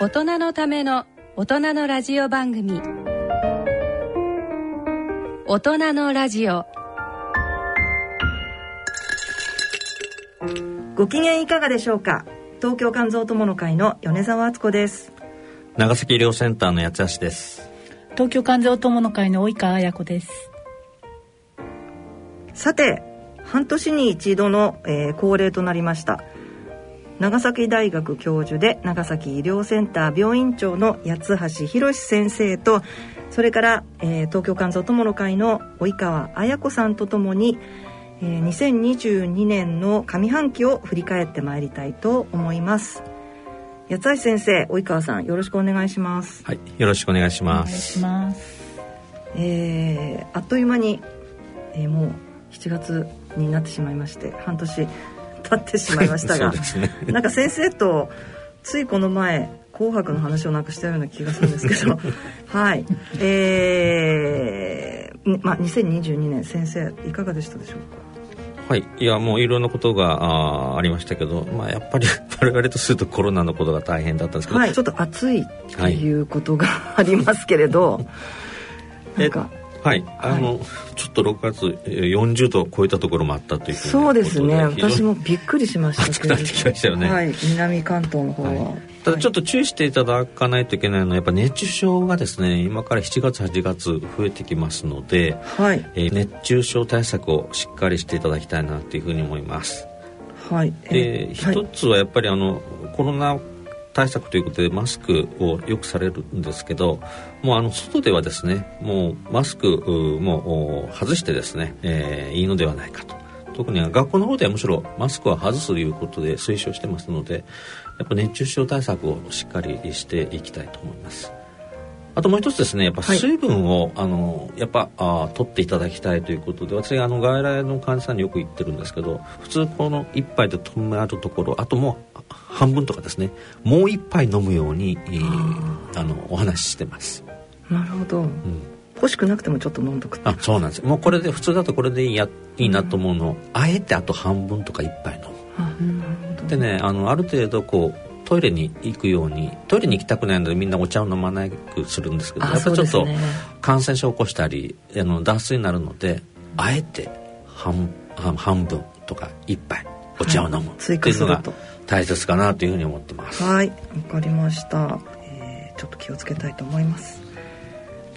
大人のための大人のラジオ番組。大人のラジオ。ご機嫌いかがでしょうか？東京肝臓友の会の米澤敦子です。長崎医療センターの八橋です。東京肝臓友の会の及川彩子です。さて半年に一度の、えー、恒例となりました長崎大学教授で長崎医療センター病院長の八橋博先生とそれから、えー、東京肝臓友の会の及川彩子さんとともに、えー、2022年の上半期を振り返ってまいりたいと思います。八橋先生及川さんよろしくお願いします。はいよろしくお願いします。お願いします。えー、あっという間に、えー、もう7月になってしまいまして半年経ってしまいましたが、ね、なんか先生とついこの前「紅白」の話をなくしたような気がするんですけど はい。えー、まあ2022年先生いかがでしたでしょうか？はい、いやもういろんなことがあありましたけど、まあ、やっぱり 我々とするとコロナのことが大変だったんですけど、はい、ちょっと暑いっていうことが、ありますけれど、なんかはい、あの、はい、ちょっと6月40度を超えたところもあったというそうですね。私もびっくりしました。暑くなってきましたよね、はい、南関東の方は、はい、ただちょっと注意していただかないといけないのはやっぱ熱中症がですね今から7月8月増えてきますので、はい。えー、熱中症対策をしっかりしていただきたいなというふうに思います。はい、で、一つはやっぱりあのコロナ対策ということでマスクをよくされるんですけどもうあの外ではですねもうマスクも外してですね、えー、いいのではないかと。特に学校の方ではむしろマスクは外すということで推奨してますのでやっぱ熱中症対策をしっかりしていきたいと思います。あともう一つですねやっぱ水分を、はい、あのやっぱあ取っていただきたいということで私あの外来の患者さんによく言ってるんですけど普通この1杯で止めあるところあともう半分とかですねもう一杯飲むように、えー、あのお話ししてますなるほど、うん、欲しくなくてもちょっと飲んどくあそうなんです。もうこれで普通だとこれでいいやいいなと思うの。を、あえてあと半分とか一杯飲む。でねあのある程度こうトイレに行くようにトイレに行きたくないのでみんなお茶を飲まなくするんですけどやっぱちょっと感染症を起こしたりあの脱水になるのであえて半半分とか一杯お茶を飲む。っていうのが大切かなというふうに思ってます。はい。わかりました、えー、ちょっと気をつけたいと思います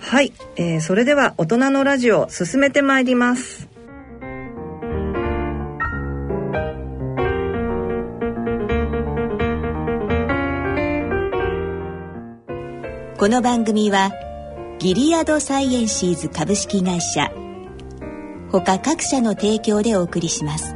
はい、えー、それでは大人のラジオ進めてまいりますこの番組はギリアドサイエンシーズ株式会社他各社の提供でお送りします。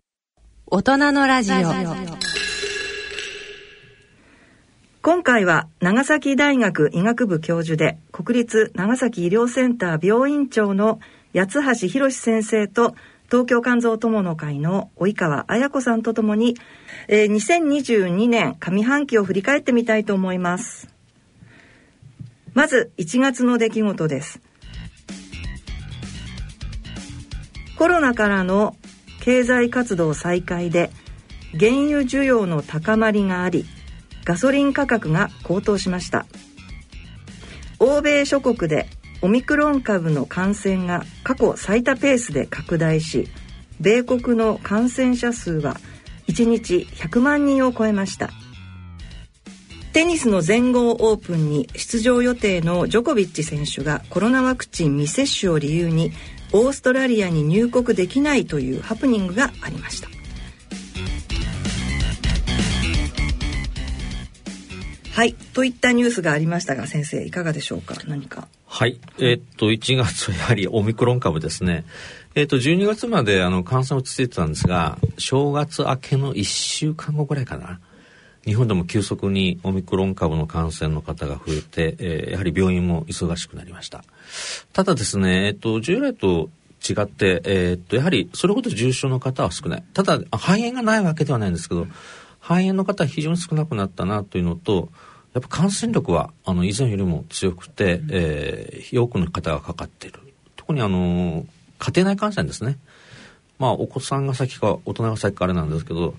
大人のラジオ今回は長崎大学医学部教授で国立長崎医療センター病院長の八橋博先生と東京肝臓友の会の及川彩子さんとともに、えー、2022年上半期を振り返ってみたいと思います。まず1月の出来事です。コロナからの経済活動再開で原油需要の高まりがありガソリン価格が高騰しました。欧米諸国でオミクロン株の感染が過去最多ペースで拡大し米国の感染者数は1日100万人を超えました。テニスの全豪オープンに出場予定のジョコビッチ選手がコロナワクチン未接種を理由にオーストラリアに入国できないというハプニングがありました。はいといったニュースがありましたが先生いかがでしょうか？何か。はい。えー、っと1月やはりオミクロン株ですね。えー、っと12月まであの感染落ち着いてたんですが正月明けの1週間後ぐらいかな。日本でも急速にオミクロン株の感染の方が増えて、えー、やはり病院も忙しくなりました。ただですね、えっと、従来と違って、えー、っと、やはりそれほど重症の方は少ない。ただ、肺炎がないわけではないんですけど、肺炎の方は非常に少なくなったなというのと、やっぱ感染力はあの以前よりも強くて、えー、多くの方がかかっている。特にあの、家庭内感染ですね。まあ、お子さんが先か大人が先かあれなんですけど、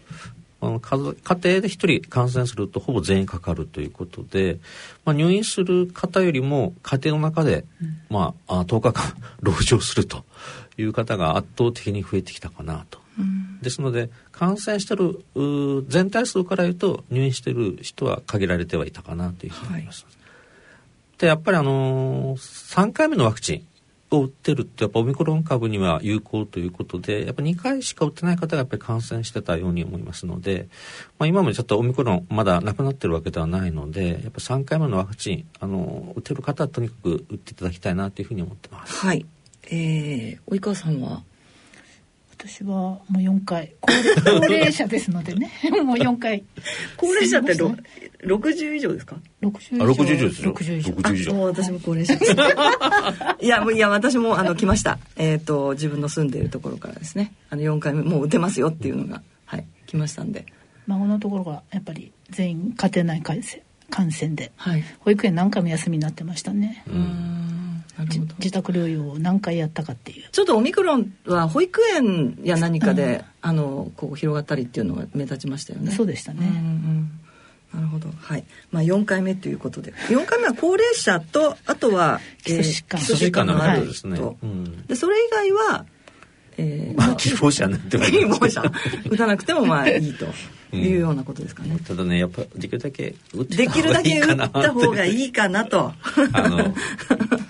あの家庭で1人感染するとほぼ全員かかるということで、まあ、入院する方よりも家庭の中で、うん、まあ、10日間 籠城するという方が圧倒的に増えてきたかなと。うん、ですので感染してる全体数から言うと入院してる人は限られてはいたかなというふうに思います。はい、でやっぱりあのー、3回目のワクチンを打ってるってやっぱオミクロン株には有効ということでやっぱ2回しか打ってない方がやっぱり感染してたように思いますので、まあ、今もちょっとオミクロンまだなくなってるわけではないのでやっぱ3回目のワクチンあの打てる方はとにかく打っていただきたいなというふうに思ってます。はい、えー、及川さんは？私はもう4回。高齢者ですのでね。もう4回。高齢者って60以上ですか？60以上。60以上ですよ。60以上。60以上。もう私も高齢者です。いやもういや私もあの来ました。えっ、ー、と自分の住んでいるところからですね。あの4回目もう打てますよっていうのがはい来ましたんで。孫のところがやっぱり全員家庭内感染感染で、はい、保育園何回も休みになってましたねうん自宅療養を何回やったかっていうちょっとオミクロンは保育園や何かで、うん、あのこう広がったりっていうのが目立ちましたよねそうでしたね、うんうんなるほど。はい。まあ4回目ということで。4回目は高齢者と、あとは、基礎疾患。基礎疾患のあるですね。で、それ以外は、えー、まあ、希望者になってもいい。希望者。打たなくてもまあいいと。いうようなことですかね。ただね、やっぱできるだけ打ってできるだけ打った方がいいかなと。あの、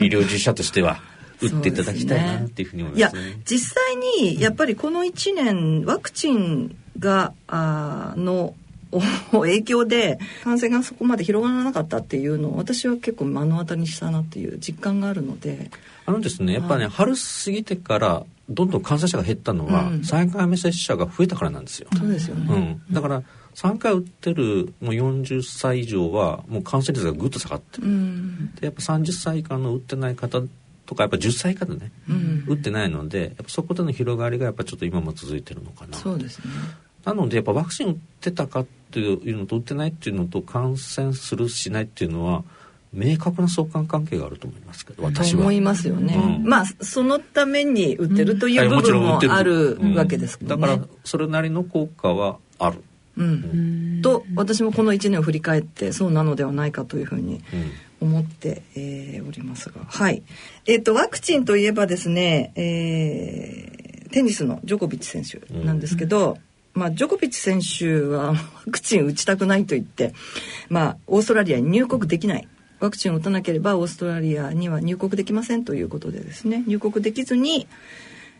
医療従事者としては。打っていただきたいなっていうふうに思います、ね、いや実際にやっぱりこの1年ワクチンがあの影響で感染がそこまで広がらなかったっていうのを私は結構目の当たりにしたなっていう実感があるのであのですねやっぱね、はい、春過ぎてからどんどん感染者が減ったのは、うん、3回目接種者が増えたからなんですよ。そうですよね、うん、だから3回打ってるもう40歳以上はもう感染率がぐっと下がってる、うん、でやっぱ30歳以下の打ってない方とかやっぱ10歳以下でね、うん、打ってないのでやっぱそこでの広がりがやっぱちょっと今も続いてるのかな。そうですね。なのでやっぱワクチン打ってたかっていうのと打ってないっていうのと感染するしないっていうのは明確な相関関係があると思いますけど私は。思いますよね、うん、まあそのために売ってるという部分もあるわけですけど、ね、だからそれなりの効果はある。うん、と私もこの1年を振り返ってそうなのではないかというふうに思って、えー、おりますが。はい。えっ、ー、とワクチンといえばですね、えー、テニスのジョコビッチ選手なんですけど、うん、まあ、ジョコビッチ選手は ワクチン打ちたくないと言って、まあ、オーストラリアに入国できないワクチンを打たなければオーストラリアには入国できませんということでですね入国できずに、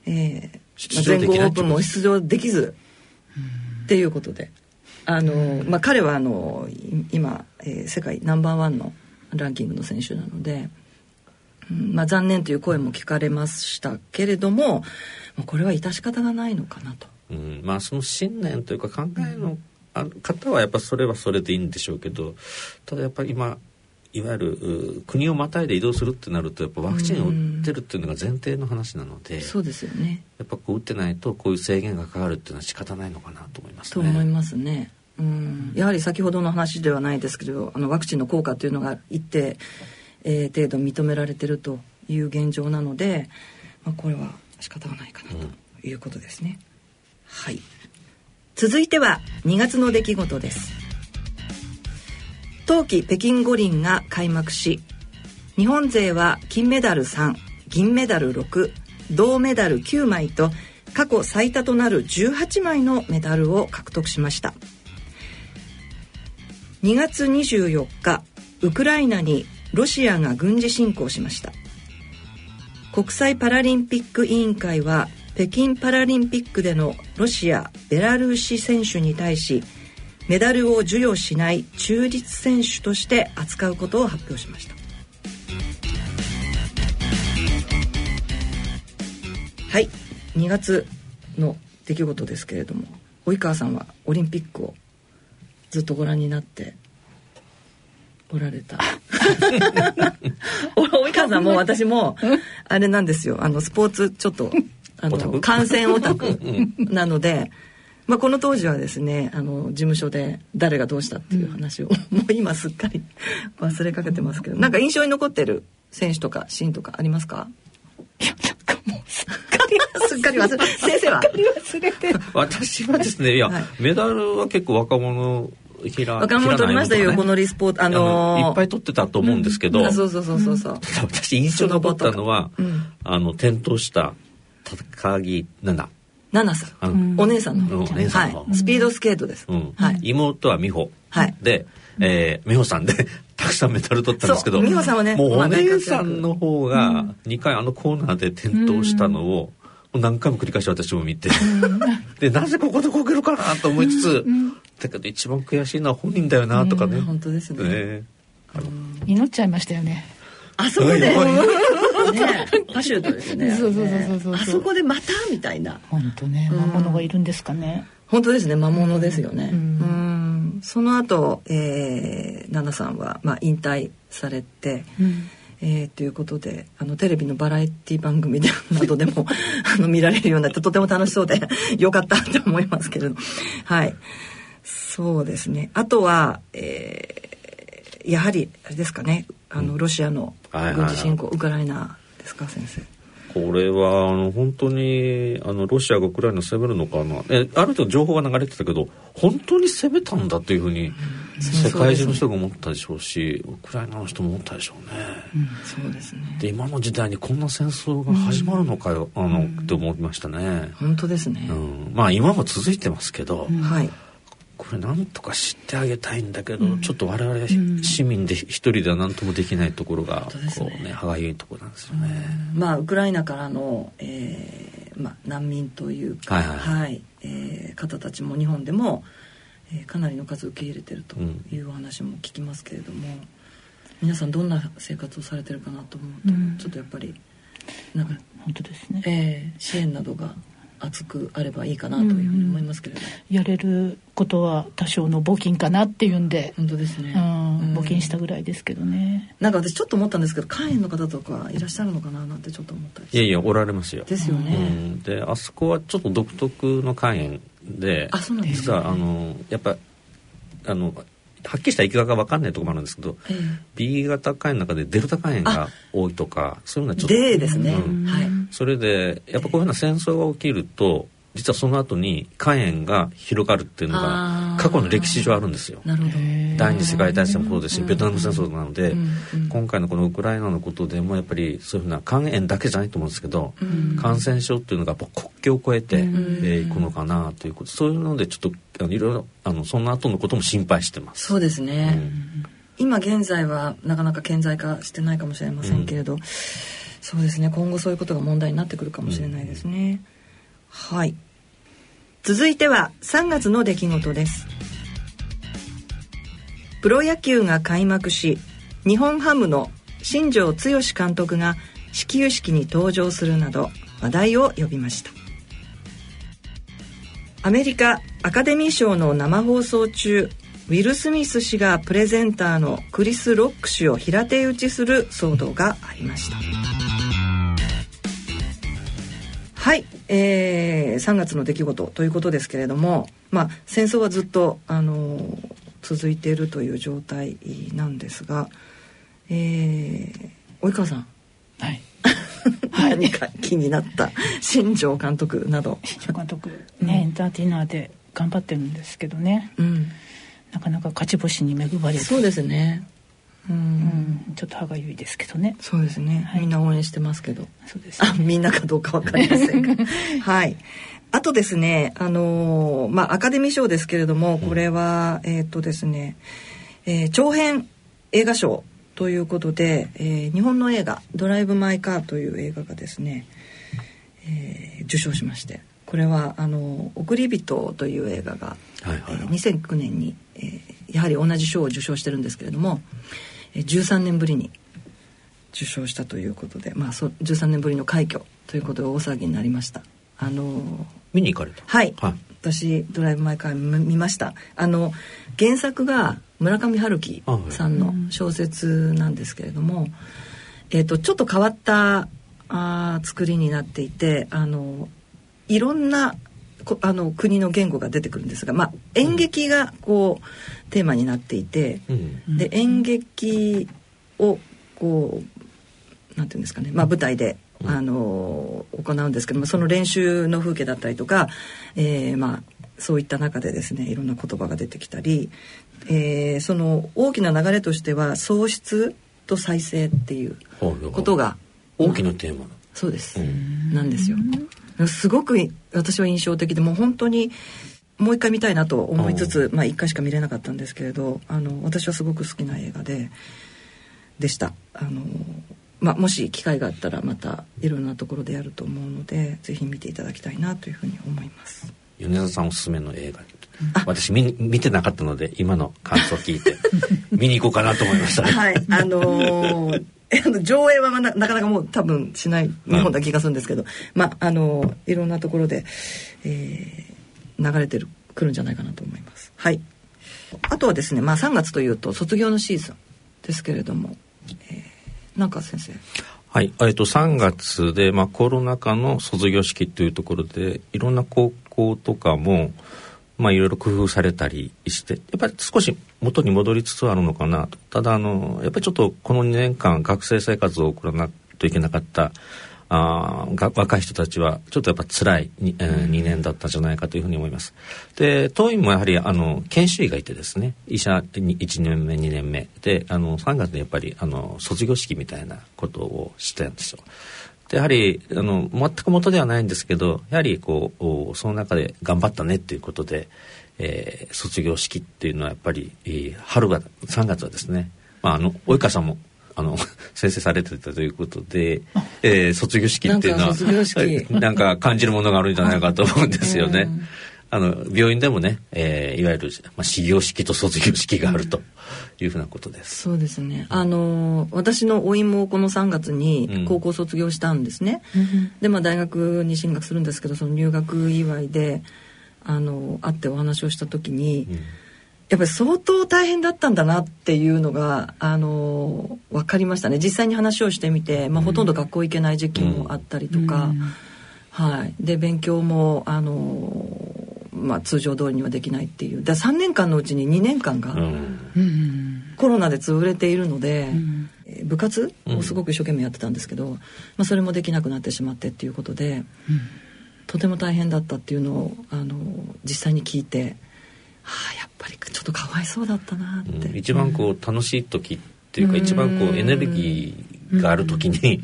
えー、全豪オープンも出場できずっていうことであの、まあ、彼はあの今、えー、世界ナンバーワンのランキングの選手なので、うんまあ、残念という声も聞かれましたけれどもこれは致し方がないのかなと。うん、まあその信念というか考えの、あ方はやっぱそれはそれでいいんでしょうけどただやっぱり今いわゆる国をまたいで移動するってなるとやっぱワクチンを打ってるっていうのが前提の話なので、そうですよねやっぱこう打ってないとこういう制限がかかるっていうのは仕方ないのかなと思いますね。と思いますね。うん、やはり先ほどの話ではないですけどあのワクチンの効果というのが一定、えー、程度認められてるという現状なので、まあ、これは仕方がないかなということですね。うん、はい続いては2月の出来事です。冬季北京五輪が開幕し日本勢は金メダル3銀メダル6銅メダル9枚と過去最多となる18枚のメダルを獲得しました。2月24日ウクライナにロシアが軍事侵攻しました。国際パラリンピック委員会は北京パラリンピックでのロシアベラルーシ選手に対しメダルを授与しない中立選手として扱うことを発表しました。はい。2月の出来事ですけれども及川さんはオリンピックをずっとご覧になっておられた。及川さんも私もあれなんですよ。あのスポーツちょっとあの観戦オタクなのでまあ、この当時はですねあの事務所で誰がどうしたっていう話を、うん、もう今すっかり 忘れかけてますけどなんか印象に残ってる選手とかシーンとかありますか？いやなんかもうすっかりすっかり忘れ先生は？忘れて 私はですねいや、はい、メダルは結構若者若者取りましたよ、このリスポート、あのー、いっぱい取ってたと思うんですけど、うん、そうそうそうそう。そう。私印象に残ったのは、うん、あの転倒した高木奈々。奈々さん、お姉さんの、お姉さんはい、スピードスケートです、はい、妹は美穂、はい、で、えー、美穂さんで たくさんメダル取ったんですけど美穂さんはねもうお姉さんの方が2回あのコーナーで転倒したのを、何回も繰り返し私も見て、でなぜここでこけるかなと思いつつ、だけど一番悔しいのは本人だよなとかね、本当ですねね祈っちゃいましたよねあそこで、ね、パシュートですね。そうそうそうそうあそこでまたみたいな。本当ね、魔物がいるんですかね。本当ですね、魔物ですよね。うん。その後、えー、ナナさんはまあ引退されて。うんえー、ということであのテレビのバラエティ番組でなどでも あの見られるようになってとても楽しそうで よかったと思いますけれどはいそうですねあとは、えー、やはりあれですかねあのロシアの軍事侵攻、ウクライナですか先生。これはあの本当にあのロシアがウクライナ攻めるのかな。えある程度情報が流れてたけど本当に攻めたんだというふうに世界中の人が思ったでしょうしウクライナの人も思ったでしょうね。うん、そうですね。で今の時代にこんな戦争が始まるのかよ、うん、あの、って思いましたね。本当ですね、うん、まあ今も続いてますけど、はいこれなんとか知ってあげたいんだけど、うん、ちょっと我々市民で一人では何ともできないところが、こうね歯がゆいところなんですよね。まあウクライナからの、えーまあ、難民というか、はい、はいはい、えー、方たちも日本でも、えー、かなりの数受け入れてるというお話も聞きますけれども、うん、皆さんどんな生活をされてるかなと思うと、うん、ちょっとやっぱりなんか本当ですね、えー、支援などが厚くあればいいかなというふうに思いますけれど、うん、やれることは多少の募金かなっていうんで。本当ですね、うん、募金したぐらいですけどね。なんか私ちょっと思ったんですけど肝炎の方とかいらっしゃるのかななんてちょっと思ったりいやいやおられますよ。ですよね、うん、であそこはちょっと独特の肝炎であそうなんですか、ね、実はあのやっぱあのはっきりした生き方が分かんないところもあるんですけど、えー、B 型肝炎の中でデルタ肝炎が多いとかそういうのはちょっと D ですね、うん、はい、それでやっぱこういうふうな戦争が起きると実はその後に肝炎が広がるっていうのが過去の歴史上あるんですよ。なるほど。第二次世界大戦もそうですしベトナム戦争なので、今回のこのウクライナのことでもやっぱりそういうふうな肝炎だけじゃないと思うんですけど、感染症っていうのが国境を越えてい、えー、くのかなということそういうのでちょっといろいろあのその後のことも心配してます。そうですね、今現在はなかなか顕在化してないかもしれませんけれど、そうですね。今後そういうことが問題になってくるかもしれないですね。はい。続いては3月の出来事です。プロ野球が開幕し日本ハムの新庄剛志監督が始球式に登場するなど話題を呼びました。アメリカアカデミー賞の生放送中ウィル・スミス氏がプレゼンターのクリス・ロック氏を平手打ちする騒動がありました。えー、3月の出来事ということですけれども、まあ、戦争はずっと、あのー、続いているという状態なんですが、えー、及川さん、はい、何か気になった新庄監督など。新庄監督ね、エンターテイナーで頑張ってるんですけどね、うん、なかなか勝ち星に恵まれるそうですねうん、ちょっと歯がゆいですけどね。そうですね。はい、みんな応援してますけど。そうです、ね、あ、みんなかどうかわかりませんが。はい。あとですね、あのー、まあ、アカデミー賞ですけれども、これは、えっ、とですね、えー、長編映画賞ということで、えー、日本の映画「ドライブ・マイ・カー」という映画がですね、えー、受賞しましてこれはあの「送り人」という映画が、はいはいはい、えー、2009年に、えー、やはり同じ賞を受賞してるんですけれども、えー、13年ぶりに受賞したということで、まあ、そ13年ぶりの快挙ということで大騒ぎになりました。あの見に行かれた？はい、はい、私ドライブ・マイ・カー見ました。あの原作が村上春樹さんの小説なんですけれども、えーと、ちょっと変わったあ作りになっていてあのいろんなあの国の言語が出てくるんですが、まあ、演劇がこう、うん、テーマになっていて、うん、で演劇をこうなんていうんですかね、まあ、舞台であの行うんですけどもその練習の風景だったりとか、えー、まあそういった中でですねいろんな言葉が出てきたり、えー、その大きな流れとしては喪失と再生っていうことが大きなテーマ、まあ、そうです、うん、なんですよ。すごく私は印象的でもう本当にもう一回見たいなと思いつつまあ一回しか見れなかったんですけれどあの私はすごく好きな映画ででした。あのまあ、もし機会があったらまたいろんなところでやると思うのでぜひ見ていただきたいなというふうに思います。米沢さんおすすめの映画私見見てなかったので今の感想を聞いて 見に行こうかなと思いました、はい。あのー上映はななかなかもう多分しない日本だ気がするんですけど、うん、まああのいろんなところで、えー、流れてるくるんじゃないかなと思います。はい。あとはですねまあ3月というと卒業のシーズンですけれども、えーなんか先生。はい、えっと3月で、まあ、コロナ禍の卒業式というところでいろんな高校とかも、まあ、いろいろ工夫されたりしてやっぱり少し元に戻りつつあるのかなと。ただあのやっぱりちょっとこの2年間学生生活を送らないといけなかったあ若い人たちはちょっとやっぱ辛い 2,、えー、2年だったんじゃないかというふうに思います。で当院もやはりあの研修医がいてですね医者1年目2年目であの3月にやっぱりあの卒業式みたいなことをしたんですよ。でやはりあの全く元ではないんですけどやはりこうその中で頑張ったねっていうことで、えー、卒業式っていうのはやっぱり、えー、春が3月はですね、まあ、あの及川さんもあの 先生されてたということで、えー、卒業式っていうのは なんか感じるものがあるんじゃないかと思うんですよね。あの病院でもね、えー、いわゆる、まあ、始業式と卒業式があるというふうなことです。そうですね。あの私の甥もこの3月に高校卒業したんですね。うん、でまあ大学に進学するんですけどその入学祝いであの会ってお話をした時に。うんやっぱり相当大変だったんだなっていうのがあの分かりましたね。実際に話をしてみて、まあ、ほとんど学校行けない時期もあったりとか、うん、はい、で勉強もあの、まあ、通常通りにはできないっていう。で3年間のうちに2年間が、うん、コロナで潰れているので、うん、部活をすごく一生懸命やってたんですけど、まあ、それもできなくなってしまってっていうことで、とても大変だったっていうのをあの実際に聞いて。はあ、ぱりちょっとかわいそうだったなって、うん、一番こう楽しい時っていうか、一番こうエネルギーがある時に、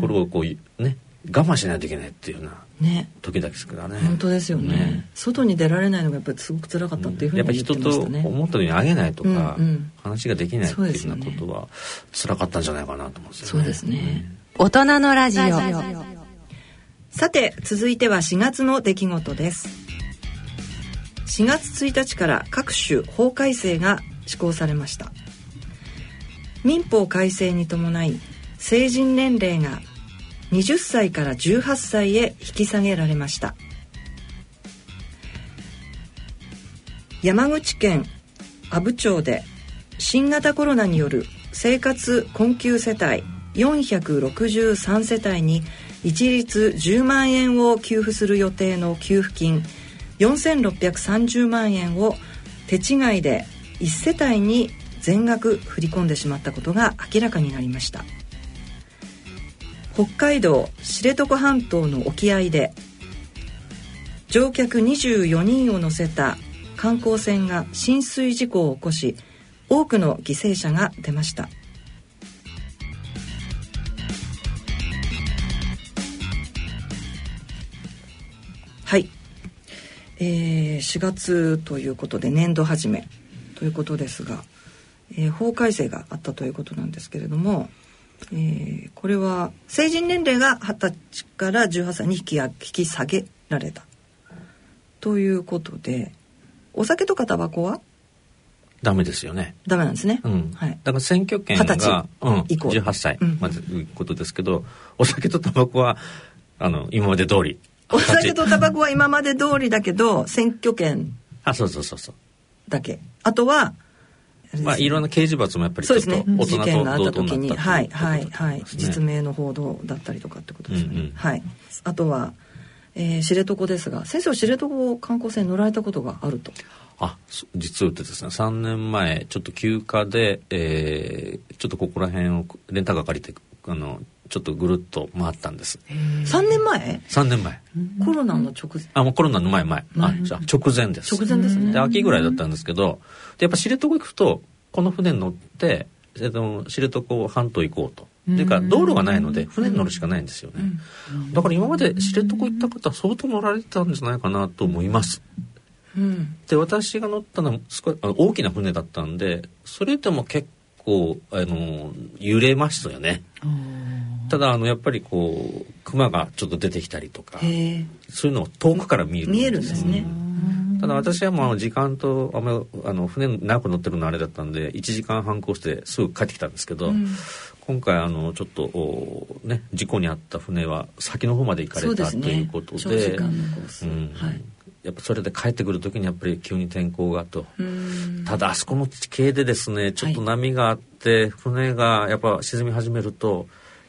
これをこうね我慢しないといけないっていうような時だけですからね。本当ですよね、ね、外に出られないのがやっぱりすごく辛かったっていうふうに言ってましたね、やっぱ人と思ったようにあげないとか、うんうん、話ができないっていうようなことは辛かったんじゃないかなと思うんですよね。そうですね、大人のラジオ。さて続いては4月の出来事です4月1日から各種法改正が施行されました。民法改正に伴い成人年齢が20歳から18歳へ引き下げられました。山口県阿武町で新型コロナによる生活困窮世帯463世帯に一律10万円を給付する予定の給付金4630万円を手違いで1世帯に全額振り込んでしまったことが明らかになりました。北海道知床半島の沖合で乗客24人を乗せた観光船が浸水事故を起こし多くの犠牲者が出ました。えー、4月ということで年度始めということですが、えー、法改正があったということなんですけれども、えー、これは成人年齢が20歳から18歳に引き引き下げられたということでお酒とかタバコは？ダメですよね。ダメなんですね。うん。はい。だから選挙権が、うん、以降18歳まずいうことですけど、お酒とタバコはあの今まで通り。お酒とタバコは今まで通りだけど選挙権あそうそうそうそうだけ。あとはまあいろんな刑事罰もやっぱりちょっと大人とがあった時に、はいはいはい、実名の報道だったりとかってことですね。うんうん、はい。あとは、えー、知床ですが先生は知床観光船乗られたことがあると。あ実は言ってですね3年前ちょっと休暇で、えー、ちょっとここら辺をレンタカー借りてあのちょっとぐるっと回ったんです。3年前 ?3 年前。コロナの直前。あもうコロナの前前。あじゃ直前です。直前ですね。で秋ぐらいだったんですけどでやっぱ知床行くとこの船に乗って知床半島行こうと。っていうか道路がないので船に乗るしかないんですよね、だから今まで知床行った方は相当乗られてたんじゃないかなと思います。うん、で私が乗ったのは大きな船だったんでそれでも結構あの揺れましたよね。ただあのやっぱりこう熊がちょっと出てきたりとかそういうのを遠くから見える見えるんですね。ただ私はもう時間とあまあの船長く乗ってるのあれだったんで1時間半行してすぐ帰ってきたんですけど、うん、今回あのちょっとね事故に遭った船は先の方まで行かれた、ね、ということで。うん。はい。やっぱそれで帰ってくる時にやっぱり急に天候がとただあそこの地形でですねちょっと波があって、はい、船がやっぱ沈み始めると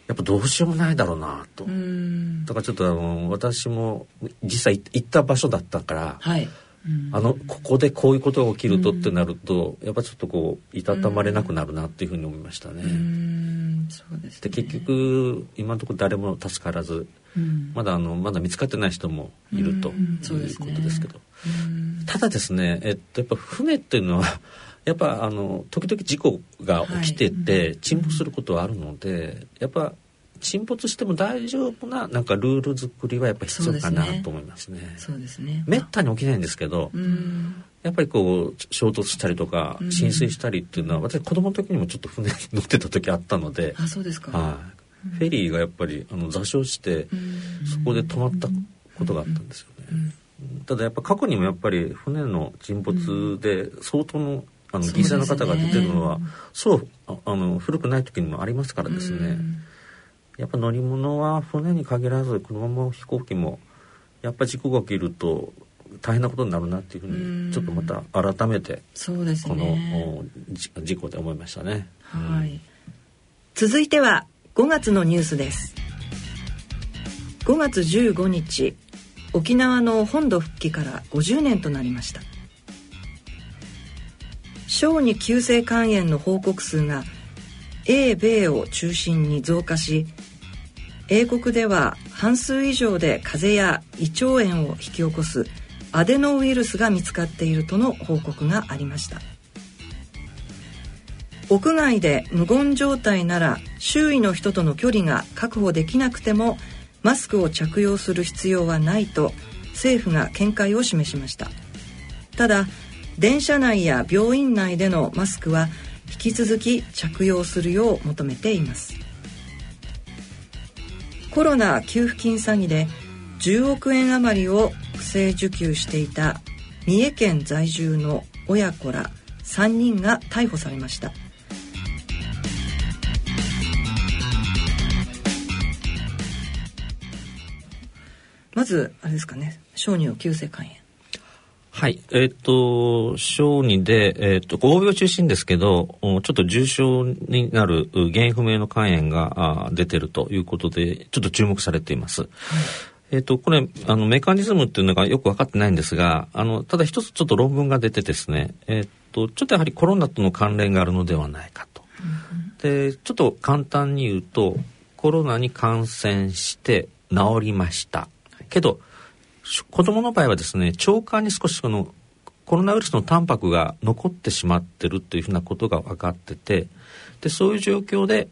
やっぱどうしようもないだろうなと。だからちょっとあの私も実際行った場所だったから、はい、あのここでこういうことが起きるとってなるとやっぱちょっとこういたたまれなくなるなっていうふうに思いましたね。そうです、ね、で結局今のところ誰も助からず、うん、まだあのまだ見つかってない人もいるということですけど、ただですね、えっと、やっぱ船っていうのはやっぱあの時々事故が起きてて沈没することはあるので、やっぱ沈没しても大丈夫ななんかルール作りはやっぱ必要かなと思いますね。そうですね。めったに起きないんですけど、やっぱりこう衝突したりとか浸水したりっていうのは、私子供の時にもちょっと船に乗ってた時あったので、あそうですか。はい。フェリーがやっぱりあの座礁してそこで止まったことがあったんですよね。ただやっぱ過去にもやっぱり船の沈没で相当のあの犠牲の方が出てるのはそうあの古くない時にもありますからですね。やっぱ乗り物は船に限らず車も飛行機もやっぱ事故が起きると大変なことになるなっていうふうにちょっとまた改めてそうです、ね、この事故で思いましたね。はい、続いては5月のニュースです。5月15日沖縄の本土復帰から50年となりました小児急性肝炎の報告数が英米を中心に増加し英国では半数以上で風邪や胃腸炎を引き起こすアデノウイルスが見つかっているとの報告がありました。屋外で無言状態なら周囲の人との距離が確保できなくてもマスクを着用する必要はないと政府が見解を示しました。ただ電車内や病院内でのマスクは引き続き着用するよう求めています。コロナ給付金詐欺で10億円余りを不正受給していた三重県在住の親子ら3人が逮捕されました。まずあれですかね小児を急性肝炎。はい。えっ、ー、と、小児で、えっ、ー、と、合病中心ですけど、ちょっと重症になる原因不明の肝炎が出てるということで、ちょっと注目されています。はい、えっ、と、これ、あの、メカニズムっていうのがよく分かってないんですが、あの、ただ一つちょっと論文が出てですね、えっ、と、ちょっとやはりコロナとの関連があるのではないかと。で、ちょっと簡単に言うと、コロナに感染して治りました。けど、子供の場合はですね腸管に少しそのコロナウイルスのタンパクが残ってしまってるというふうなことが分かっててでそういう状況で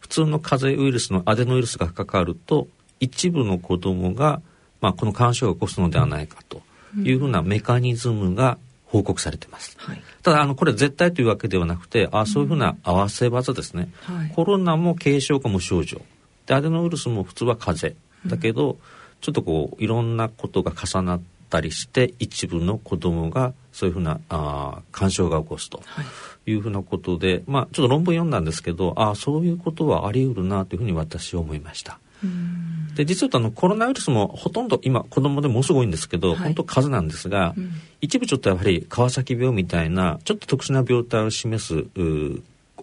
普通の風邪ウイルスのアデノウイルスがかかると一部の子供が、まあ、この干渉を起こすのではないかというふうなメカニズムが報告されてます。はい、ただあのこれ絶対というわけではなくてあそういうふうな合わせ技ですね、はい、コロナも軽症か無症状。でアデノウイルスも普通は風邪。だけど、うんちょっとこういろんなことが重なっったりして一部の子どもがそういうふうなあ干渉が起こすとい。うふうなことで、はい、まあ、ちょっと論文読んだんですけどあそういうことはあり得るなというふうに私は思いました。で実はあのコロナウイルスもほとんど今子供でもすごいんですけど、はい、本当数なんですが、うん、一部ちょっとやはり川崎病みたいなちょっと特殊な病態を示す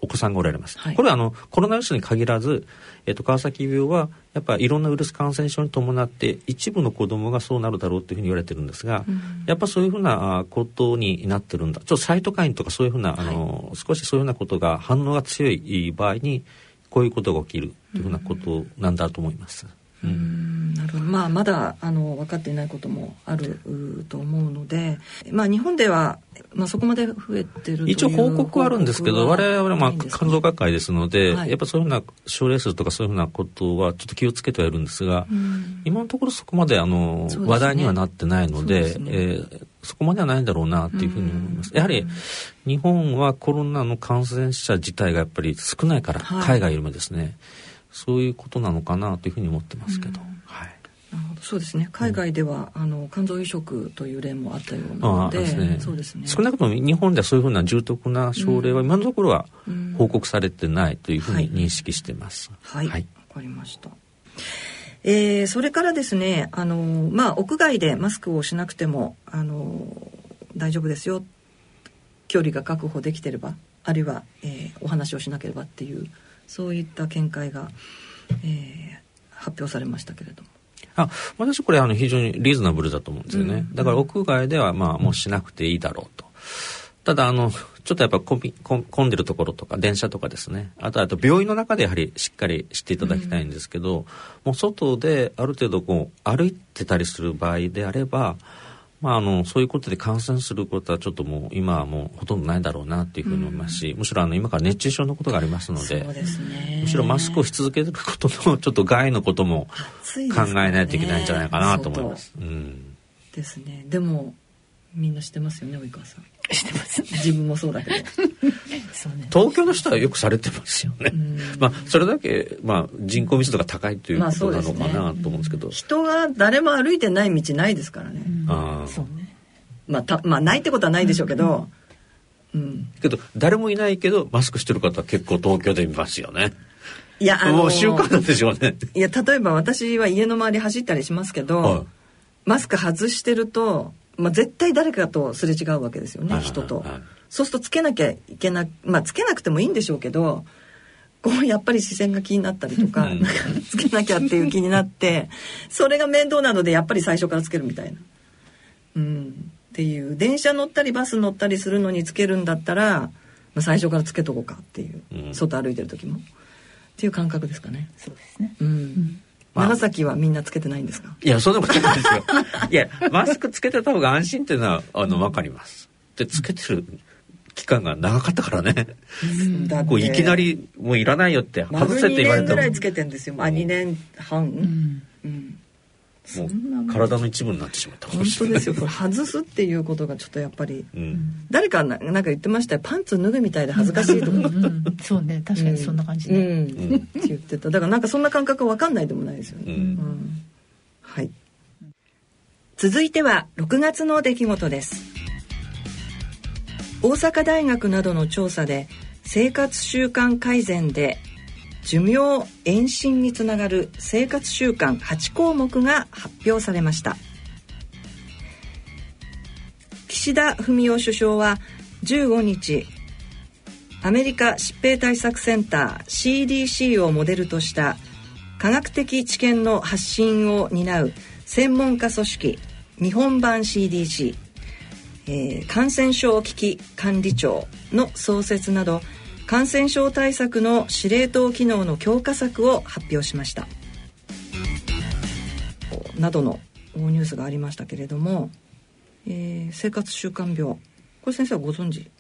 お子さんがおられます。はい、これはあのコロナウイルスに限らず、えっと、川崎病はやっぱりいろんなウイルス感染症に伴って一部の子供がそうなるだろうというふうに言われてるんですが、うん、やっぱそういうふうなことになってるんだちょっとサイトカインとかそういうふうな、はい、あの少しそういうふうなことが反応が強い場合にこういうことが起きるというふうなことなんだと思います。うんうんなるほど。まあまだあの分かっていないこともあると思うのでまあ日本ではまあ、そこまで増えてる一応報告はあるんですけど我々はまあ肝臓学会ですので、はい、やっぱそういうふうな症例数とかそういうふうなことはちょっと気をつけてはいるんですが、うん、今のところそこまであの、ね、話題にはなってないのでそ、ね、えー、そこまではないんだろうなというふうに思います。やはり日本はコロナの感染者自体がやっぱり少ないから、はい、海外よりもですねそういうことなのかなというふうに思ってますけど。はい。なるほど。そうですね。海外では、うん、あの肝臓移植という例もあったようなので、ね、そうですね。少なくとも日本ではそういうふうな重篤な症例は今のところは報告されてないというふうに認識してます。はい、はい、わ、かりました。えー、それからですねあのまあ屋外でマスクをしなくてもあの大丈夫ですよ。距離が確保できてればあるいは、えー、お話をしなければっていうそういった見解が、えー、発表されましたけれども。あ私これあの非常にリーズナブルだと思うんですよね、うん、だから屋外ではまあもうしなくていいだろうと。ただあのちょっとやっぱ混混んでるところとか電車とかですね。あとあと病院の中でやはりしっかりしていただきたいんですけど、うん、もう外である程度こう歩いてたりする場合であればまあ、あのそういうことで感染することはちょっともう今はもうほとんどないだろうなっていうふうに思いますし、うん、むしろあの今から熱中症のことがありますので、ね、むしろマスクをし続けることのちょっと害のことも考えないといけないんじゃないかなと思います。うん、ですね。でもみんな知ってますよね及川さん。知ってます、自分もそうだけど。そう、ね、東京の人はよくされてますよね。まあそれだけ、まあ、人口密度が高いということなのかなと思うんですけど、ね、人が誰も歩いてない道ないですからね。あそうね。まあたまあないってことはないでしょうけど、うん、うん、けど誰もいないけどマスクしてる方は結構東京で見ますよね。いや、あのー、もう習慣なんでしょうね。いや例えば私は家の周り走ったりしますけど、はい、マスク外してるとまあ、絶対誰かとすれ違うわけですよね、人と。そうするとつけなきゃいけなまあつけなくてもいいんでしょうけどこうやっぱり視線が気になったりとかつけなきゃっていう気になってそれが面倒なのでやっぱり最初からつけるみたいな。うん。っていう。電車乗ったりバス乗ったりするのにつけるんだったら、まあ、最初からつけとこうかっていう、うん、外歩いてる時も。っていう感覚ですかね。そうですね、うん、うん長崎はみんなつけてないんですか？いやそんなことないですよ。いやマスクつけてた方が安心っていうのはあの分かります。でつけてる期間が長かったからね、うん、こういきなりもういらないよって外せって言われたら2年ぐらいつけてんですよ。あ2年半、うん、うんもう体の一部になってしまった本当ですよ。これ外すっていうことがちょっとやっぱり、うん、誰かなんか言ってましたよ。パンツ脱ぐみたいで恥ずかしいとか、うん。うん、そうね。確かにそんな感じで、うん。って言ってた。だからなんかそんな感覚わかんないでもないですよね、はい。続いては6月の出来事です。大阪大学などの調査で生活習慣改善で寿命延伸につながる生活習慣8項目が発表されました。岸田文雄首相は15日アメリカ疾病対策センター CDC をモデルとした科学的知見の発信を担う専門家組織日本版 CDC、えー、感染症危機管理庁の創設など感染症対策の司令塔機能の強化策を発表しました。などのニュースがありましたけれども、えー、生活習慣病。これ先生はご存知？い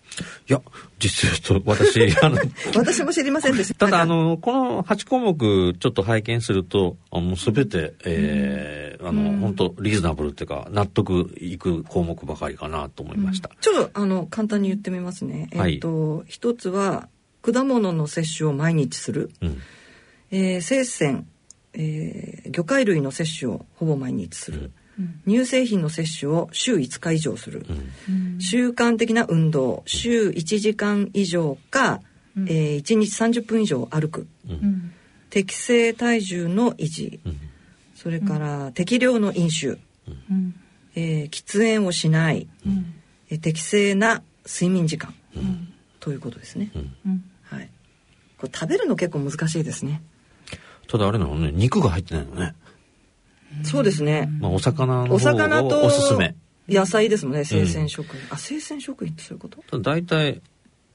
や実は私 あの私も知りませんでした。ただあのこの8項目ちょっと拝見するとあの全て、えー、うん、あの、うん、本当リーズナブルっていうか納得いく項目ばかりかなと思いました、うん、ちょっとあの簡単に言ってみますね、はい、えっ、と一つは果物の摂取を毎日する、うん、えー、生鮮、えー、魚介類の摂取をほぼ毎日する、乳製品の摂取を週5日以上する、習慣的な運動週1時間以上か、うん、えー、1日30分以上歩く、適正体重の維持、それから適量の飲酒、えー、喫煙をしない、えー、適正な睡眠時間、ということですね、はい、これ食べるの結構難しいですねただあれなのね肉が入ってないのねそうですね。まあ、お魚のお魚とおすすめ。野菜ですもんね、生鮮食品。うん、あ、生鮮食品ってそういうこと？大体、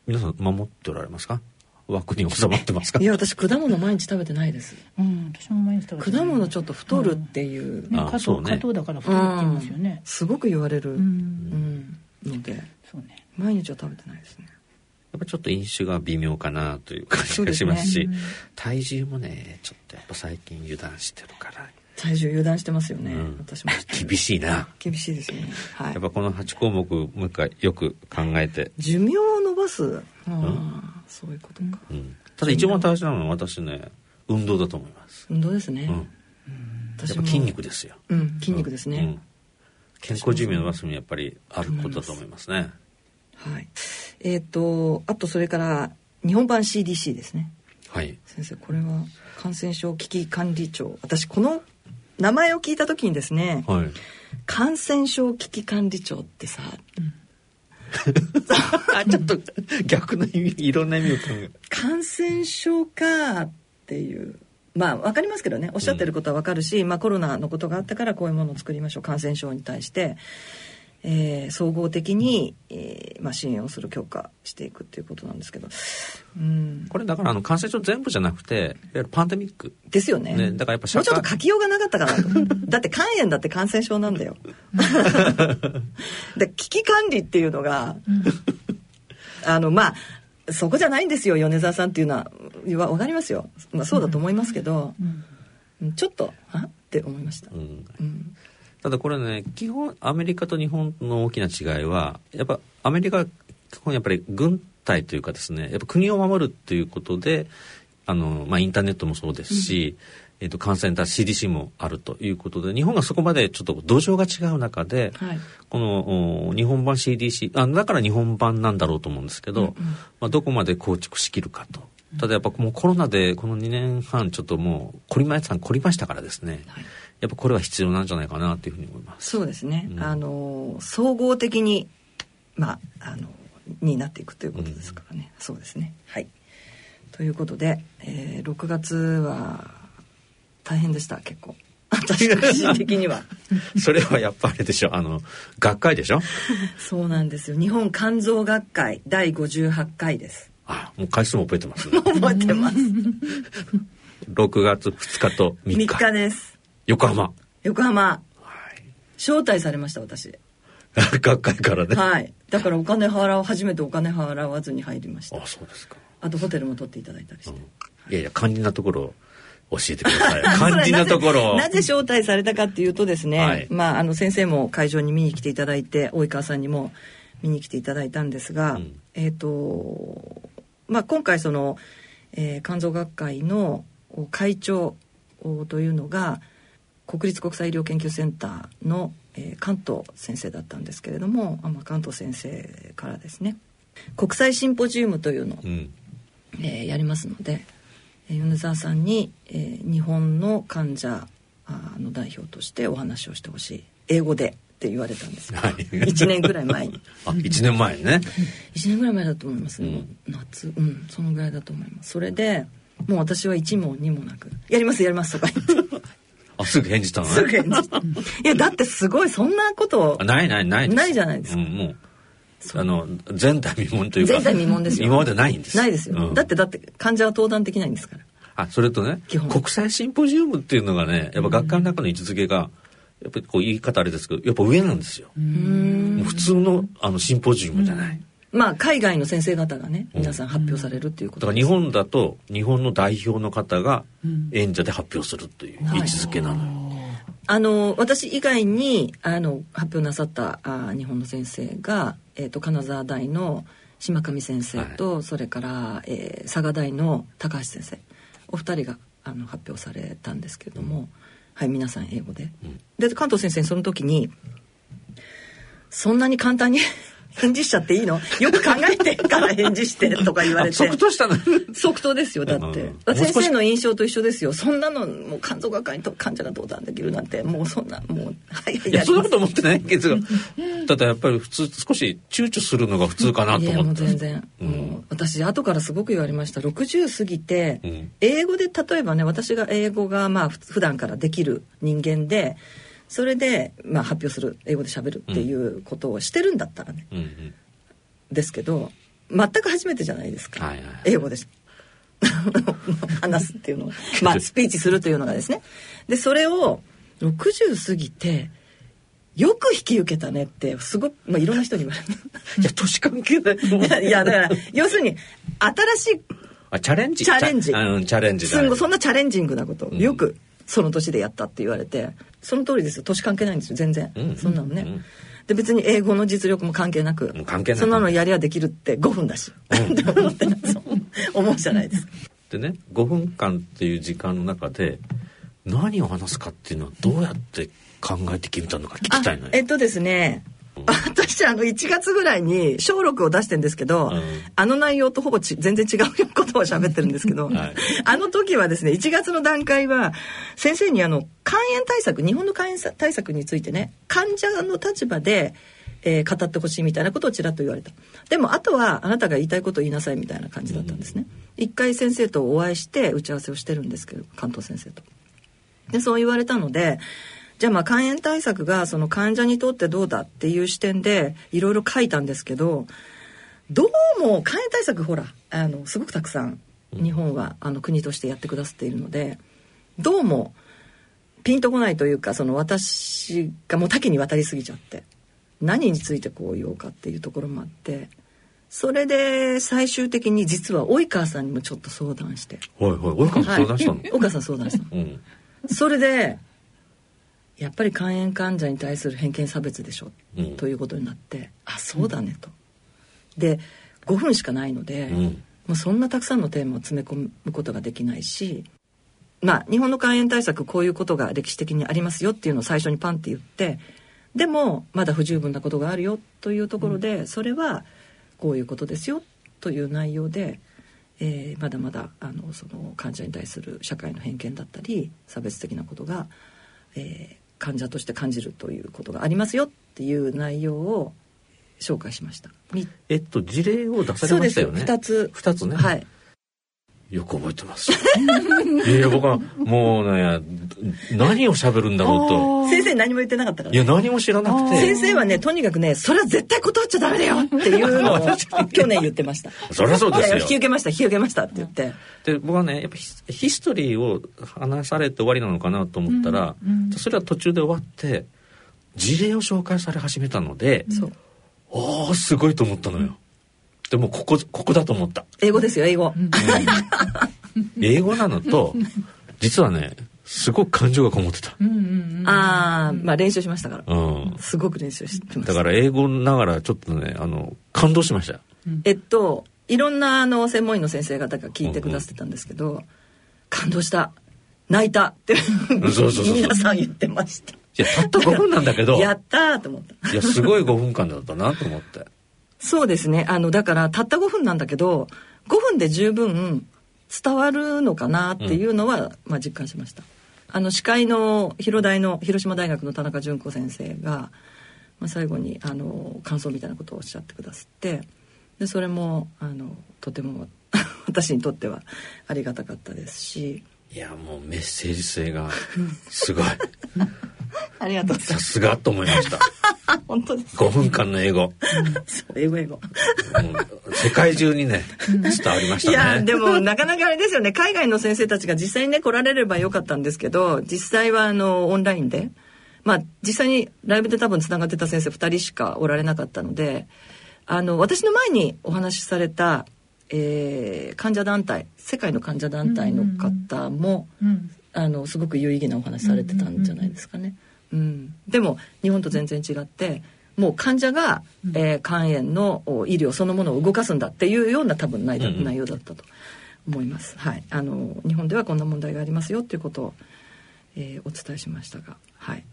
皆さん守っておられますか？枠に収まってますか？いや、私果物毎日食べてないです。うん、私も毎日食べて果物ちょっと太るっていう。うん、ね、加藤、加藤だから太るって言いますよね。すごく言われる。うん。ので、そうね。毎日は食べてないですね。やっぱちょっと飲酒が微妙かなという感じがしますし、ね、体重もね、ちょっとやっぱ最近油断してるから。体重油断してますよね、うん、私も。厳しいな。厳しいですよね、はい、やっぱこの8項目もう一回よく考えて。寿命を伸ばす、うん、そういうことか、うん、ただ一番大事なのは私ね運動だと思います。運動ですね、うん、やっぱ筋肉ですよ、うん、筋肉ですね、健康寿命を伸ばすにやっぱりあることだと思いますねはい。えっ、ー、とあとそれから日本版 CDC ですね。はい。先生これは感染症危機管理庁。私この名前を聞いた時にですね、はい、感染症危機管理庁ってさ、うん、ちょっと逆の意味いろんな意味を考え感染症かっていう。まあ分かりますけどね。おっしゃってることは分かるし、うん、まあ、コロナのことがあったからこういうものを作りましょう。感染症に対してえー、総合的に、えーまあ、支援をする強化していくっていうことなんですけど、うん、これだからあの感染症全部じゃなくていわゆるパンデミック。ですよね、ね、だからやっぱもうちょっと書きようがなかったかなと。だって肝炎だって感染症なんだよ。で危機管理っていうのが、あのまあそこじゃないんですよ米沢さんっていうのは。分かりますよ、まあ、そうだと思いますけど、うん、ちょっとあ？って思いました、うんただこれね、基本アメリカと日本の大きな違いは、やっぱアメリカは基本やっぱり軍隊というかですね、やっぱ国を守るっていうことで、あの、まあ、インターネットもそうですし、うん、えっ、と、感染対 CDC もあるということで、日本がそこまでちょっと土壌が違う中で、はい、この日本版 CDC あ、だから日本版なんだろうと思うんですけど、うんうん、まあ、どこまで構築しきるかと。ただやっぱもうコロナでこの2年半ちょっともう凝りまさん凝りましたからですね、はいやっぱこれは必要なんじゃないかなというふうに思います。そうですね。うん、あの総合的にまああのになっていくということですからね。うん、そうですね。はい。ということで、えー、6月は大変でした結構。私個人的には それはやっぱりでしょあの学会でしょ そうなんですよ日本肝臓学会第58回ですあもう回数も覚えてますね覚えてます6月2日と3日 ,3 日です横浜。横浜、はい、招待されました私。学会からね。はい。だからお金払う初めてお金払わずに入りました。あそうですか。あとホテルも取っていただいたりして、うん、いやいや肝心なところ教えてください。肝心なところなぜ招待されたかっていうとですね、はい、まああの先生も会場に見に来ていただいて及川さんにも見に来ていただいたんですが、うん、えっ、ー、とまあ今回その、えー、肝臓学会の会長というのが国立国際医療研究センターの、えー、関東先生だったんですけれども、まあ、関東先生からですね。国際シンポジウムというのを、うん、えー、やりますので、えー、米沢さんに、えー、日本の患者の代表としてお話をしてほしい。英語でって言われたんです。よ、はい、1年ぐらい前に。あ1年前ね。1年ぐらい前だと思います。ね、うん、夏うんそのぐらいだと思います。それでもう私は1も2もなく「やりますやります」とか言ってあ、すぐ返事したのね？すぐ返事。した。いや、だってすごい、そんなことないないないないじゃないですか。うん、もう。あの前代未聞というか。前代未聞ですよ。今までないんですないですよ、うん、だってだって患者は登壇できないんですから。あそれとね国際シンポジウムっていうのがねやっぱ学会の中の位置づけが、やっぱりこう言い方あれですけどやっぱ上なんですよ。普通のあのシンポジウムじゃない、まあ海外の先生方がね皆さん発表されるっていうことだから日本だと日本の代表の方が演者で発表するという位置づけなのよ、あの私以外にあの発表なさったあ日本の先生が、えーと、金沢大の島上先生と、はい、それから、えー、佐賀大の高橋先生お二人があの発表されたんですけれども、はい皆さん英語で、うん、で関東先生その時にそんなに簡単に返事しちゃっていいの？よく考えてから返事してとか言われて。即答したの？即答ですよだって、うん、先生の印象と一緒ですよ。そんなのもう肝臓学会と患者が同断できるなんて。もうそんなもうはいいやそんなこと思ってないけどただやっぱり普通少し躊躇するのが普通かなと思って。いやもう全然、うん、私後からすごく言われました。60過ぎて、うん、英語で例えばね私が英語がまあ普段からできる人間でそれで、まあ、発表する英語で喋るっていうことをしてるんだったらね、うんうん、ですけど全く初めてじゃないですか、はいはい、英語で 話すっていうのまあ スピーチするというのがですね。でそれを60過ぎてよく引き受けたねってすごく、まあ、いろんな人に言われる。いや年関係ないいやだから要するに新しいあチャレンジ？チャレンジ。チャレンジそんなチャレンジングなことをよくその年でやったって言われてその通りですよ。年関係ないんですよ全然、うん、そんなのね、うん、で別に英語の実力も関係なく関係ない。そんなのやりゃできるって5分だし、うん、って思って思うじゃないですか。でね5分間っていう時間の中で何を話すかっていうのはどうやって考えて決めたのか聞きたいのよ。えっとですね私あの1月ぐらいに小録を出してんですけど、うん、あの内容とほぼ全然違うことを喋ってるんですけど、はい、あの時はですね1月の段階は先生にあの肝炎対策日本の肝炎対策についてね患者の立場で、えー、語ってほしいみたいなことをちらっと言われた。でもあとはあなたが言いたいことを言いなさいみたいな感じだったんですね、うん、一回先生とお会いして打ち合わせをしてるんですけど関東先生と。でそう言われたのでじゃあまあ肝炎対策がその患者にとってどうだっていう視点でいろいろ書いたんですけどどうも肝炎対策ほらあのすごくたくさん日本はあの国としてやってくださっているのでどうもピンとこないというかその私がもう多岐にわたりすぎちゃって何についてこう言おうかっていうところもあってそれで最終的に実は及川さんにもちょっと相談して。はいはい。及川さん相談したの、はい、及川さん相談したの、うん、それでやっぱり肝炎患者に対する偏見差別でしょ、うん、ということになってあそうだねと。で5分しかないので、うん、もうそんなたくさんのテーマを詰め込むことができないしまあ日本の肝炎対策こういうことが歴史的にありますよっていうのを最初にパンって言ってでもまだ不十分なことがあるよというところで、うん、それはこういうことですよという内容で、えー、まだまだあのその患者に対する社会の偏見だったり差別的なことが、えー、患者として感じるということがありますよっていう内容を紹介しました。えっと事例を出されましたよね。二つ。二つね。はい。よく覚えてます。いや僕はもうね何を喋るんだろうと。先生何も言ってなかったから、いや何も知らなくて。先生はねとにかくねそれは絶対断っちゃダメだよっていうのを 去年言ってました。そりゃそうですよ。引き受けました引き受けましたって言って。で僕はねやっぱヒストリーを話されて終わりなのかなと思ったら、うんうん、それは途中で終わって事例を紹介され始めたので、うん、おおすごいと思ったのよ。でもここここだと思った。英語ですよ英語、うん、英語なのと実はねすごく感情がこもってた、ああまあ練習しましたから、うん、すごく練習してまだから英語ながらちょっとねあの感動しました、えっといろんなあの専門医の先生方が聞いてくださってたんですけど、うんうん、感動した。泣いた。ってそうそうそう皆さん言ってました。いやたった5分なんだけど。やったと思った。いやすごい5分間だったなと思ってそうですね。あのだからたった5分なんだけど5分で十分伝わるのかなっていうのは、うん、まあ、実感しました。あの司会の広大の広島大学の田中純子先生が、まあ、最後にあの感想みたいなことをおっしゃってくださってでそれもあのとても 私にとってはありがたかったですし。いやもうメッセージ性がすごい。ありがとうさすがと思いました 本当です5分間の英語。そう英語英語。世界中にね伝わりましたね。いやでもなかなかあれですよね。海外の先生たちが実際にね来られればよかったんですけど実際はあのオンラインで。まあ実際にライブで多分つながってた先生2人しかおられなかったのであの私の前にお話しされた、えー、患者団体世界の患者団体の方も、うんうん。うん、あのすごく有意義なお話されてたんじゃないですかね。うん、でも日本と全然違ってもう患者が、えー、肝炎の医療そのものを動かすんだっていうような多分内,、内容だったと思います。はい、あの日本ではこんな問題がありますよっていうことを、えー、お伝えしましたが。はい。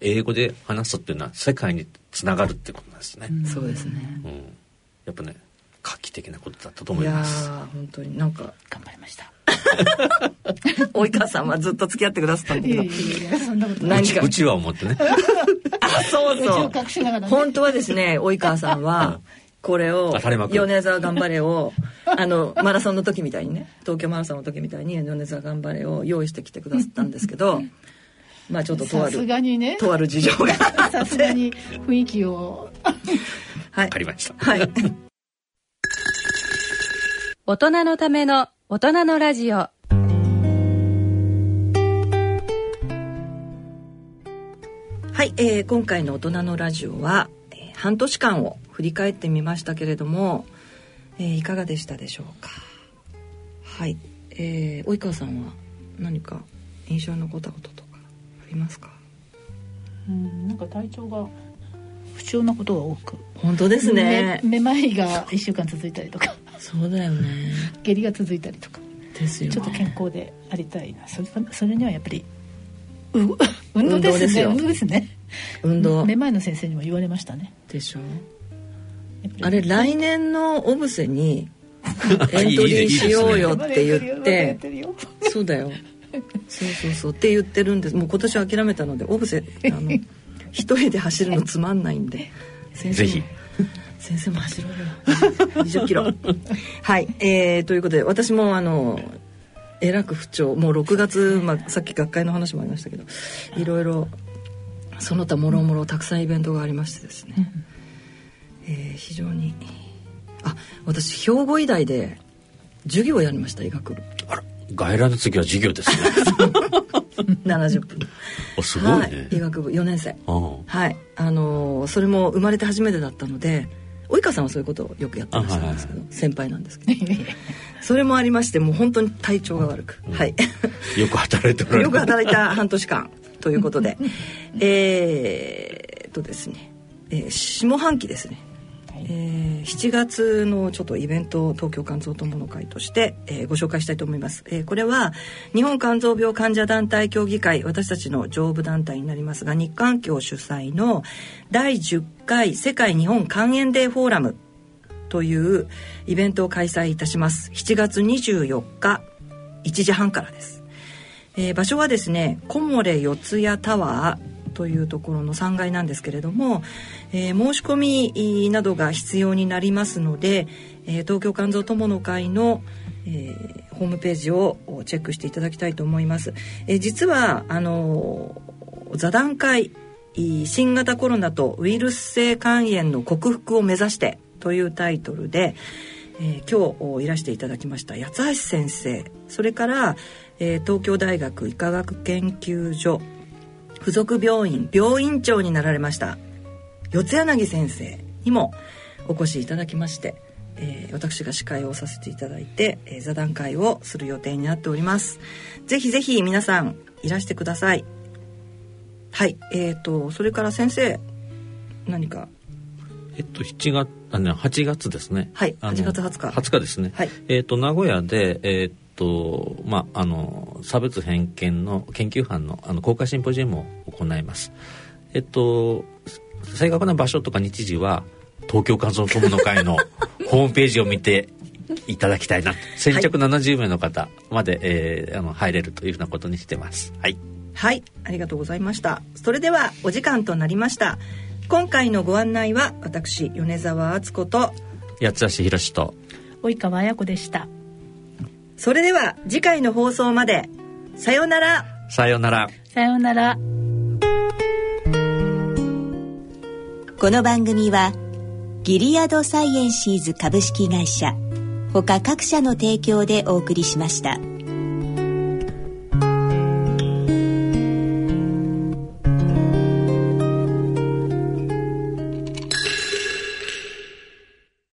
英語で話すっていうのは世界につながるってことなんですね、うん、そうですね、うん、やっぱね画期的なことだったと思います。いや本当に。なんか頑張りました 及川さんはずっと付き合ってくださったんだけど。いやいやそんなことない。うちは思ってね。あ、そうそう。本当はですね、及川さんは、これを、米沢頑張れを、あの、マラソンの時みたいにね、東京マラソンの時みたいに、米沢頑張れを用意してきてくださったんですけど、まあちょっととある、ね、とある事情が。さすがに雰囲気を。はい。わかりました。はい。大人のための大人のラジオ。はい、えー、今回の大人のラジオは、えー、半年間を振り返ってみましたけれども、えー、いかがでしたでしょうか？はい、えー、及川さんは何か印象に残ったこととかありますか？うんなんか体調が不調なことが多く。本当ですね。めまいが1週間続いたりとかそうだよね。下痢が続いたりとか。ですよ、ね、ちょっと健康でありたいな。それそれにはやっぱり運動ですね。運動ですね。運動。めまいの先生にも言われましたね。でしょ。あれ来年のオブセに エントリーしようよって言って。そうだよ。そうそうそう。って言ってるんです。もう今年は諦めたのでオブセあの 一人で走るのつまんないんで。先生ぜひ先生も走ろうよ。20キロ。はい、えー、ということで私もあのえらく不調。もう6月、まあ、さっき学会の話もありましたけどいろいろその他もろもろたくさんイベントがありましてですね、うん、えー、非常にあ私兵庫医大で授業をやりました医学部。あら外来の次は授業ですね。70分。おすごい、ね、はい、医学部4年生。はい。あのー、それも生まれて初めてだったので及川さんはそういうことをよくやってらっしゃるんですけど、はいはい、先輩なんですけど。それもありましてもう本当に体調が悪く、うん、はい。よく働いてよく働いた半年間ということで。えっとですね、えー、下半期ですねえー、7月のちょっとイベントを東京肝臓友の会として、えー、ご紹介したいと思います、えー、これは日本肝臓病患者団体協議会私たちの上部団体になりますが日韓協主催の第10回世界日本肝炎デーフォーラムというイベントを開催いたします。7月24日1時半からです、え、場所はですね木漏れ四谷タワーというところの3階なんですけれども、えー、申し込みなどが必要になりますので、えー、東京肝臓友の会の、えー、ホームページをチェックしていただきたいと思います。えー、実はあの座談会新型コロナとウイルス性肝炎の克服を目指してというタイトルで、えー、今日いらしていただきました八橋先生それから、えー、東京大学医科学研究所附属病院病院長になられました四柳先生にもお越しいただきまして、えー、私が司会をさせていただいて、えー、座談会をする予定になっております。ぜひぜひ皆さんいらしてください。はいえーとそれから先生何か？えっと7月あね8月ですね。はい8月20日。20日ですね。はい。えっ、と名古屋でえっ、とまああの差別偏見の研究班のあの公開シンポジウムを行います。えっと正確な場所とか日時は東京肝臓友の会の ホームページを見ていただきたいな。先着70名の方まで、はい、えー、あの入れるというふうなことにしてます。はい。はい。ありがとうございました。それではお時間となりました。今回のご案内は私米沢敦子と八橋宏と及川綾子でしたそれでは次回の放送まで。さようなら。さようなら。さようなら。この番組はギリアドサイエンシーズ株式会社他各社の提供でお送りしました。